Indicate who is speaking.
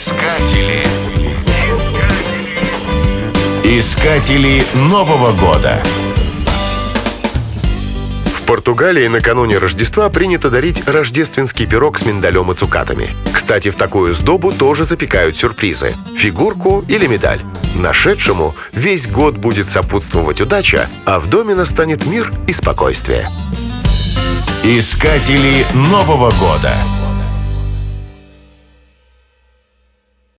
Speaker 1: Искатели. Искатели Нового года.
Speaker 2: В Португалии накануне Рождества принято дарить рождественский пирог с миндалем и цукатами. Кстати, в такую сдобу тоже запекают сюрпризы – фигурку или медаль. Нашедшему весь год будет сопутствовать удача, а в доме настанет мир и спокойствие.
Speaker 1: Искатели Нового года.